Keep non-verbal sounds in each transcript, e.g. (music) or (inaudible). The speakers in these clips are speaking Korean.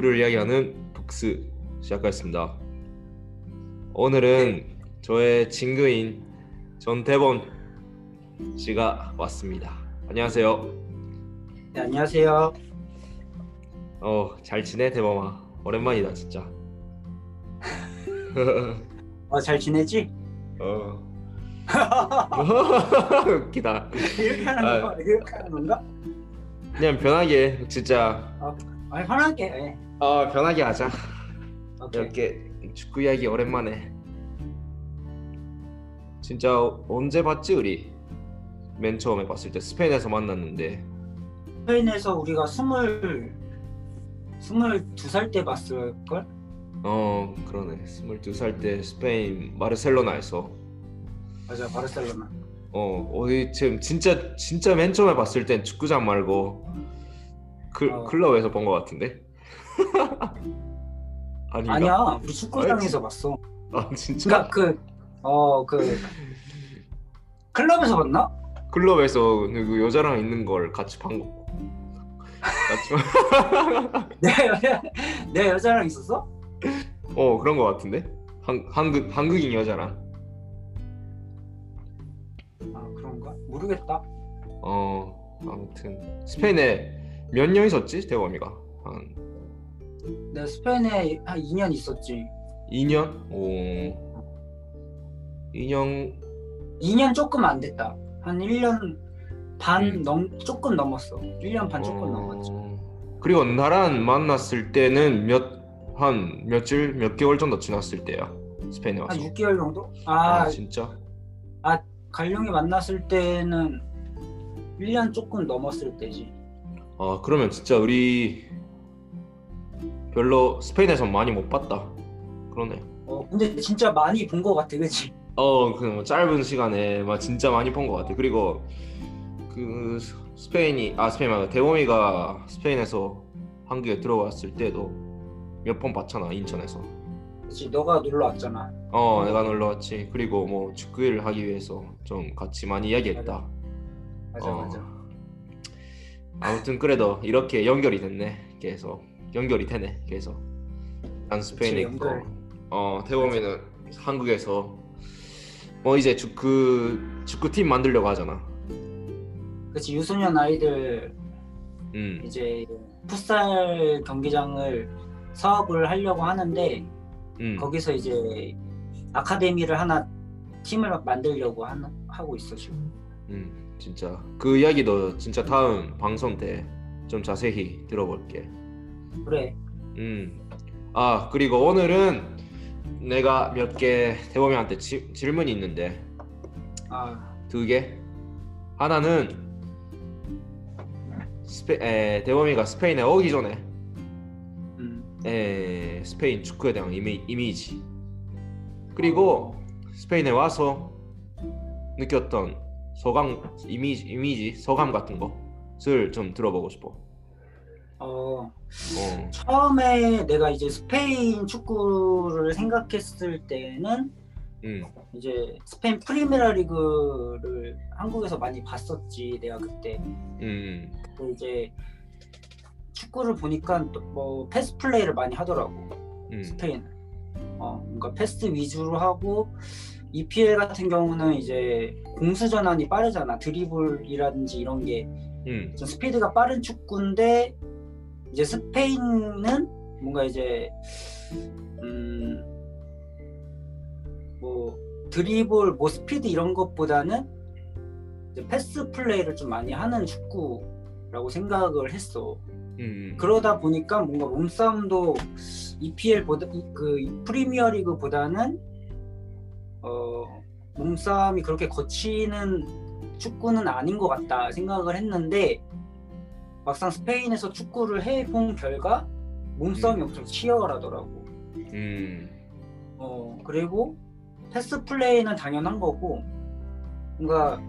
축구를 이야기하는 북스 시작하겠습니다. 오늘은 저의 친구인 전태범 씨가 왔습니다. 안녕하세요. 네, 안녕하세요. 어, 잘 지내 대범아. 오랜만이다 진짜. 어, 잘 지내지? 어. (laughs) (laughs) 웃기다. 이렇게 하는 아. 건가? 이렇게 하는 건가? 그냥 편하게 진짜 아, 편하게. 예. 어 편하게 하자. 오케이. 이렇게 축구 이야기 오랜만에. 진짜 언제 봤지 우리? 맨 처음에 봤을 때 스페인에서 만났는데 스페인에서 우리가 스물 스물두 살 때 봤을 걸? 어 그러네 22살 때 스페인 바르셀로나에서 맞아, 바르셀로나. 어 어디 지금 진짜 진짜 맨 처음에 봤을 땐 축구장 말고 그 어. 클럽에서 본 것 같은데 (laughs) 아닌가? 아니야, 우리 축구장에서 봤어. 아 진짜 그러니까 그 어, 그 클럽에서 봤나? 클럽에서 그 여자랑 있는 걸 같이 본 거. 같이 (laughs) 내 여자 내 여자랑 있었어? 어 그런 것 같은데 한 한국 한국인 여자랑 아, 그런가? 모르겠다. 어 아무튼 스페인에 몇 년 있었지 대범이가 한 내 스페인에 한 2년 있었지. 2년 오 2년 2년 조금 안 됐다. 한 1년 반 음. 넘 조금 넘었어. 1년 반 조금 어, 넘었지. 그리고 나랑 만났을 때는 몇 한 며칠 몇 개월 정도 지났을 때야 스페인에 와서 한 6개월 정도? 아, 아, 진짜 갈룡이 만났을 때는 1년 조금 넘었을 때지. 아 그러면 진짜 우리 별로 스페인에서 많이 못 봤다 그러네 어, 근데 진짜 많이 본 것 같아, 그치? 어, 그뭐 짧은 시간에 막 진짜 많이 본 것 같아. 그리고 그 스- 스페인이 아 스페인 말고 대범이가 스페인에서 한국에 들어왔을 때도 몇 번 봤잖아 인천에서. 그치, 너가 놀러 왔잖아. 어, 내가 놀러 왔지. 그리고 뭐 축구를 하기 위해서 좀 같이 많이 이야기했다. 맞아, 어. 맞아. 아무튼 그래도 이렇게 연결이 됐네. 계속 연결이 되네. 계속. 난 스페인에 있고. 어 대범이는 한국에서 뭐 이제 축구 축구팀 만들려고 하잖아. 그치, 유소년 아이들 음. 이제 풋살 경기장을 사업을 하려고 하는데, 음. 거기서 이제 아카데미를 하나 팀을 만들려고 하는, 하고 있어, 지금. 음. 진짜 그 이야기도 진짜 다음 방송 때 좀 자세히 들어볼게. 그래. 음. 아 그리고 오늘은 내가 몇 개 대범이한테 지- 질문이 있는데 아, 두 개. 하나는 스페 에, 대범이가 스페인에 오기 전에 음. 에, 스페인 축구에 대한 이미, 이미지 그리고 스페인에 와서 느꼈던 소감 이미지 이미지 소감 같은 것을 좀 들어보고 싶어. 어, 어. 처음에 내가 이제 스페인 축구를 생각했을 때는 음. 이제 스페인 프리메라 리그를 한국에서 많이 봤었지 내가 그때 음. 근데 이제 축구를 보니까 또 뭐 패스 플레이를 많이 하더라고 음. 스페인 어 뭔가 패스 위주로 하고 EPL 같은 경우는 이제 공수 전환이 빠르잖아 드리블이라든지 이런 게 음. 좀 스피드가 빠른 축구인데 이제 스페인은 뭔가 이제 음 뭐 드리블, 뭐 스피드 이런 것보다는 패스 플레이를 좀 많이 하는 축구라고 생각을 했어. 음. 그러다 보니까 뭔가 몸싸움도 EPL보다 그 프리미어리그보다는 어 몸싸움이 그렇게 거치는 축구는 아닌 것 같다 생각을 했는데 막상 스페인에서 축구를 해본 결과 몸싸움이 음. 엄청 치열하더라고. 음. 어 그리고 패스 플레이는 당연한 거고 뭔가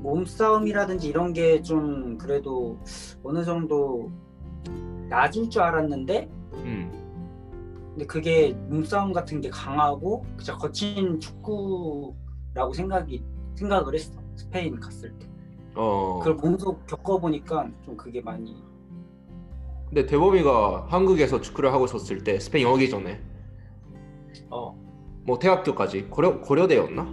몸싸움이라든지 이런 게 좀 그래도 어느 정도 낮을 줄 알았는데 음. 근데 그게 몸싸움 같은 게 강하고 진짜 거친 축구라고 생각이 생각을 했어 스페인 갔을 때 어. 그걸 몸소 겪어보니까 좀 그게 많이 근데 대범이가 한국에서 축구를 하고 있었을 때 스페인 오기 전에 어 뭐 대학교까지 고려 고려대였나?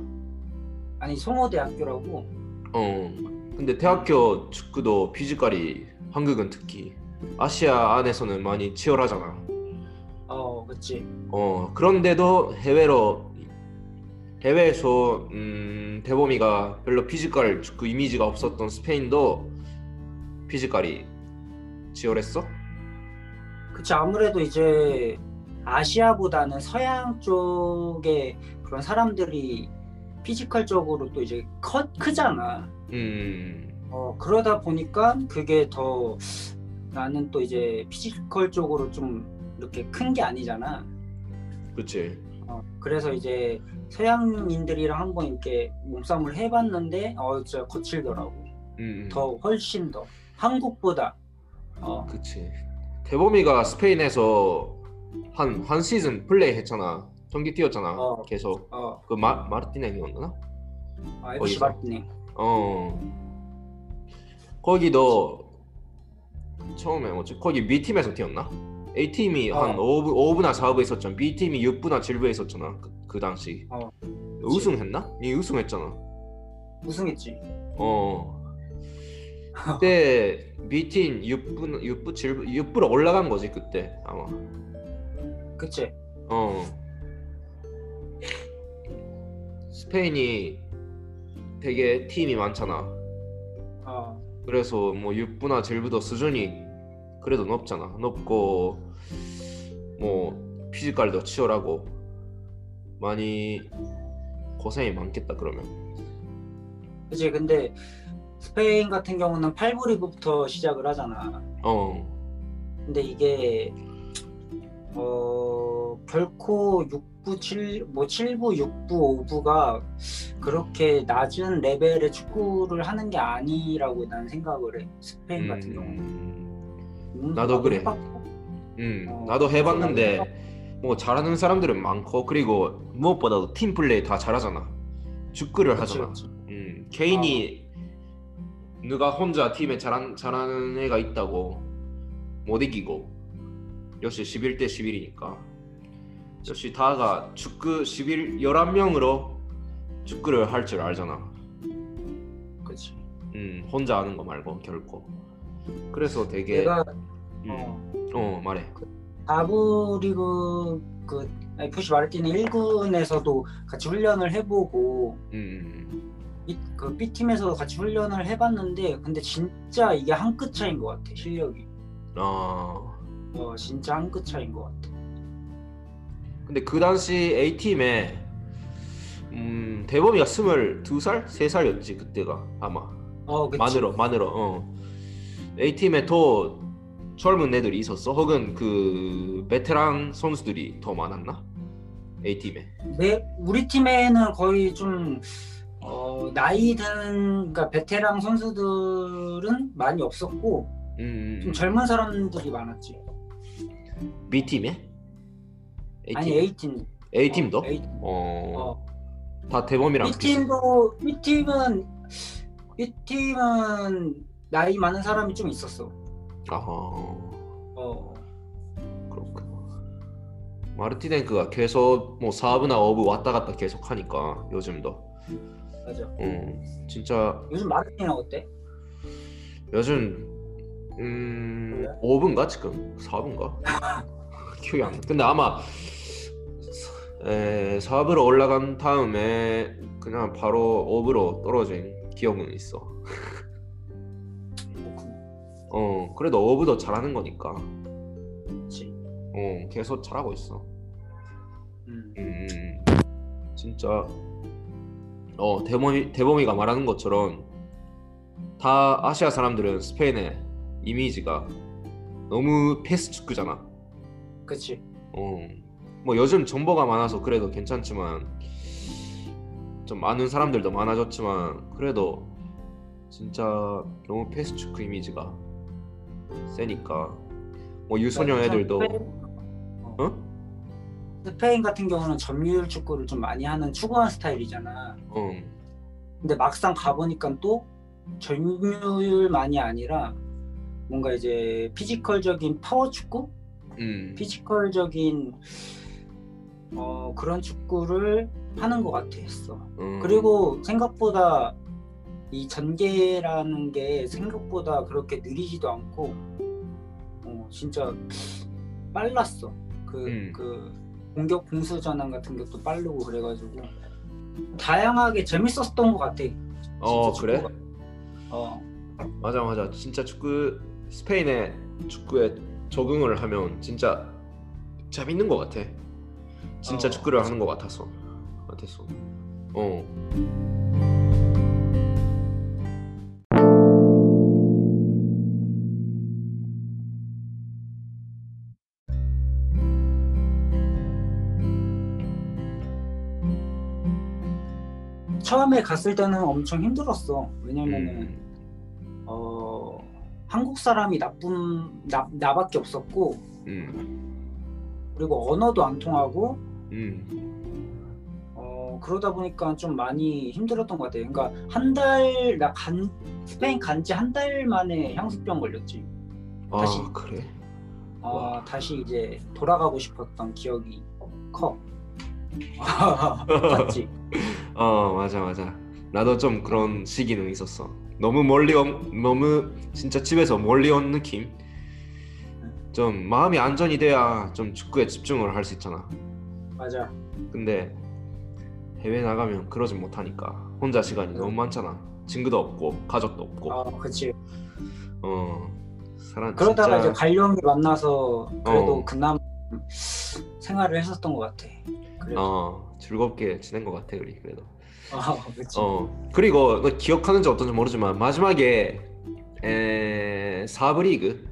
아니 송호대학교라고 어. 근데 대학교 축구도 피지컬이 한국은 특히 아시아 안에서는 많이 치열하잖아. 어 그치 어 그런데도 해외로 해외에서 음, 대범이가 별로 피지컬 축구 이미지가 없었던 스페인도 피지컬이 치열했어? 그치 아무래도 이제 아시아보다는 서양 쪽에 그런 사람들이 피지컬적으로 또 이제 커, 크잖아. 음 어 그러다 보니까 그게 더 나는 또 이제 피지컬 쪽으로 좀 이렇게 큰 게 아니잖아. 그치 어, 그래서 이제 서양인들이랑 한번 이렇게 몸싸움을 해봤는데 어 진짜 거칠더라고. 음, 음. 더 훨씬 더 한국보다 어 그치 대범이가 스페인에서 한한 시즌 플레이 했잖아 경기 뛰었잖아 어. 계속 어, 그 마, 마르티네이었나? 아, FC? 마르티네. 어 거기도 처음에 뭐지 거기 B 팀에서 뛰었나? A 팀이 한 어. 5부 5부나 4부 있었잖아. B 팀이 6부나 7부 있었잖아. 그, 그 당시. 어. 우승했나? 니 우승했잖아. 우승했지. 어. 그때 B 팀 6부 6부 7부 6부로 올라간 거지 그때 아마. 그치? 어. 스페인이 되게 팀이 많잖아. 어, 그래서 뭐 6부나 7부도 수준이 그래도 높잖아. 높고 뭐 피지컬도 치열하고 많이 고생이 많겠다 그러면. 그치. 근데 스페인 같은 경우는 8부 리그부터 시작을 하잖아. 어. 근데 이게 어 결코 6부 7, 뭐 7부, 6부, 5부가 그렇게 낮은 레벨의 축구를 하는 게 아니라고 난 생각을 해. 스페인 같은 경우는. 음, 음, 나도 그래. 해봤고. 음, 어, 나도 해봤는데 뭐 잘하는 사람들은 많고 그리고 무엇보다도 팀 플레이 다 잘하잖아. 축구를 그치, 하잖아. 그치. 음, 개인이 누가 혼자 팀에 잘한, 잘하는 애가 있다고 못 이기고 역시 11대 11이니까 역시 다가 축구 11 11명으로 축구를 할 줄 알잖아. 그치. 음, 혼자 하는 거 말고 결코. 그래서 되게 내가 음, 어, 어 말해. 4부 리그 그 FC 마르티네 1군에서도 같이 훈련을 해보고 음, 이- 그 B팀에서도 같이 훈련을 해봤는데 근데 진짜 이게 한 끗 차이인 것 같아 실력이 어. 어 진짜 한 끗 차이인 것 같아 근데 그 당시 A 팀에 음, 대범이가 22살, 3살이었지 그때가 아마. 어 만으로 만으로 어. A 팀에 더 젊은 애들이 있었어? 혹은 그 베테랑 선수들이 더 많았나? A 팀에. 내 우리 팀에는 거의 좀 어, 나이 든 그러니까 베테랑 선수들은 많이 없었고 음, 좀 젊은 사람들이 많았지 B 팀에? A 아니 팀? A 팀 A 팀도? 어, A, 어. 어. 다 대범이랑 B 팀도 B 팀은 B 팀은 나이 많은 사람이 좀 있었어 아하. 어 그렇구나. 마르티넨크가 계속 뭐 4부나 5부 왔다 갔다 계속 하니까 요즘도. 맞아 음, 진짜 요즘 마르티는 어때? 요즘 음 몰라? 5분가 지금 4분가 (laughs) 기억이 안 나. 근데 아마 에, 4부로 올라간 다음에 그냥 바로 5부로 떨어진 기억은 있어. (laughs) 어 그래도 5부도 잘하는 거니까. 그치 어 계속 잘하고 있어. 음. 음 진짜 어 대범이 대범이가 말하는 것처럼 다 아시아 사람들은 스페인의 이미지가 너무 패스 축구잖아. 그치 어. 뭐 요즘 정보가 많아서 그래도 괜찮지만 좀 아는 사람들도 많아졌지만 그래도 진짜 너무 패스 축구 이미지가 세니까 뭐 유소년 애들도 스페인, 어? 스페인 같은 경우는 점유율 축구를 좀 많이 하는 추구하는 스타일이잖아 어. 근데 막상 가보니까 또 점유율만이 아니라 뭔가 이제 피지컬적인 파워 축구, 음. 피지컬적인 어, 그런 축구를 하는 것 같았어. 음. 그리고 생각보다 이 전개라는 게 생각보다 그렇게 느리지도 않고 어, 진짜 빨랐어. 그, 음. 그 공격 공수 전환 같은 것도 빠르고 그래가지고 다양하게 재밌었던 것 같아. 어 그래? 축구가. 어, 맞아 맞아 진짜 축구 스페인의 축구에 적응을 하면 진짜 재밌는 것 같아 진짜 어, 축구를. 하는 것 같았어 같았어 어 처음에 갔을 때는 엄청 힘들었어. 왜냐면은 음, 어, 한국 사람이 나쁜 나, 나밖에 없었고 음, 그리고 언어도 안 통하고 음, 어, 그러다 보니까 좀 많이 힘들었던 것 같아요. 그러니까 한 달 나 간 스페인 간 지 한 달 만에 향수병 걸렸지. 아 다시. 그래 어, 와. 다시 이제 돌아가고 싶었던 기억이 커. (laughs) (laughs) 맞지? 어 맞아 맞아 나도 좀 그런 시기는 있었어 너무 멀리 온 너무 진짜 집에서 멀리 온 느낌 좀 마음이 안전이 돼야 좀 축구에 집중을 할 수 있잖아 맞아. 근데 해외 나가면 그러지 못하니까 혼자 시간이 너무 많잖아 친구도 없고 가족도 없고 어, 그치. 어 사람 그러다가 진짜 이제 관련이 만나서 그래도 어. 그나마 생활을 했었던 것 같아. 그래. 어, 어 즐겁게 지낸 것 같아 우리 그래도 (laughs) 그치. 어 그리고 너 기억하는지 어떤지 모르지만 마지막에 에 사브 리그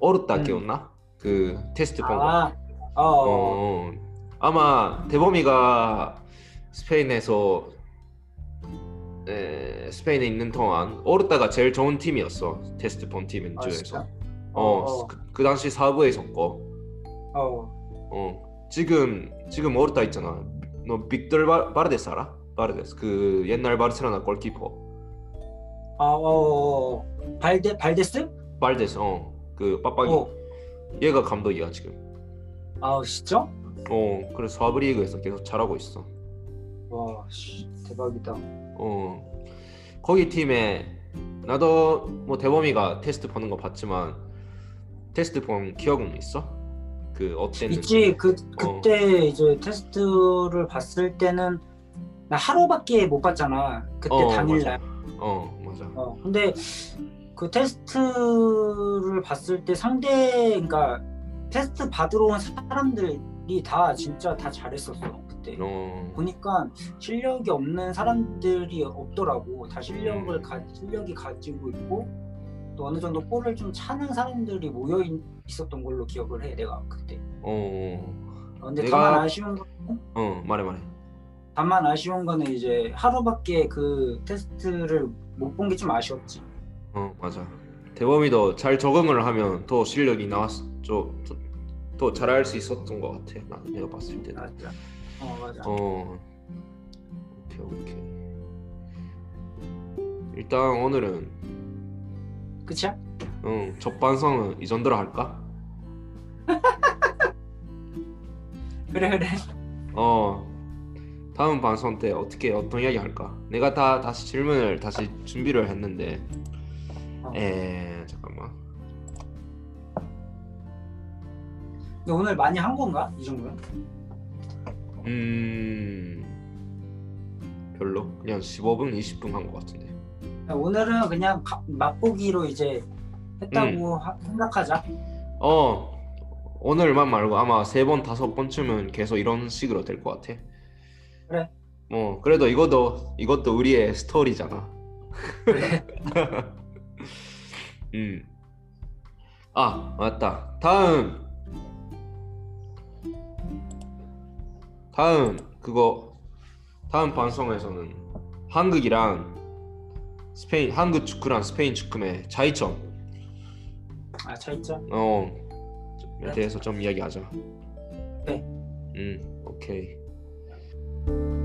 오르타 음. 기억나? 그 테스트 본 거. 아, 어, 어. 어, 아마 대범이가 스페인에서 에, 스페인에 있는 동안 오르타가 제일 좋은 팀이었어 테스트 본팀 아, 중에서 진짜? 어, 어. 그, 그 당시 사부에 있었고 어, 어 지금 지금 오르타 있잖아 너 빅tor 바, 바르데스 알아? 바르데스 그 옛날 바르셀로나 골키퍼 아, 어, 어, 어. 발데 발데스? 바르데스 어 그 빡빡이 어, 얘가 감독이야 지금 아, 진짜? 어 그래서 사부 리그에서 계속 잘하고 있어 와, 씨, 대박이다. 어 거기 팀에 나도 뭐 대범이가 테스트 보는 거 봤지만 테스트 본 기억은 있어? 그 어땠는지 있지, 그 그때 이제 테스트를 봤을 때는 나 하루밖에 못 봤잖아. 그때 어, 당일날. 맞아. 어 맞아 어, 근데 그 테스트를 봤을 때 상대, 그러니까 테스트 받으러 온 사람들이 다 진짜 다 잘했었어 그때. 어 보니까 실력이 없는 사람들이 없더라고. 다 실력을 음. 가, 실력이 가지고 있고 또 어느 정도 볼을 좀 차는 사람들이 모여 있, 있었던 걸로 기억을 해. 내가 그때. 어, 어, 근데 내가- 다만 아쉬운 거, 어 말해 말해 다만 아쉬운 거는 이제 하루밖에 그 테스트를 못 본 게 좀 아쉬웠지. 어 맞아 대범이도 잘 적응을 하면 더 실력이 나왔 좀더 잘할 수 있었던 것 같아 나 내가 봤을 때는 맞아. 어 맞아. 어 오케이 오케이 일단 오늘은 끝이야? 응 접반성은 이 정도로 할까? (laughs) 그래 그래. 어 다음 방송 때 어떻게 어떤 이야기 할까? 내가 다 다시 질문을 다시 준비를 했는데 어. 에 잠깐만 근데 오늘 많이 한 건가? 이 정도면? 음 별로 그냥 15분 20분 한 것 같은데 오늘은 그냥 가- 맛보기로 이제 했다고 음. 하- 생각하자. 어 오늘만 말고 아마 세 번 다섯 번쯤은 계속 이런 식으로 될 것 같아 그래. 어 그래도 이것도 이것도 우리의 스토리잖아 그래. (laughs) 음. 아, 맞다. 다음. 다음 그거 다음 방송에서는 한국이랑 스페인 한국 축구랑 스페인 축구의 차이점 아 차이점. 어에 그래. 대해서 좀 이야기하자. 네. 음, 오케이. you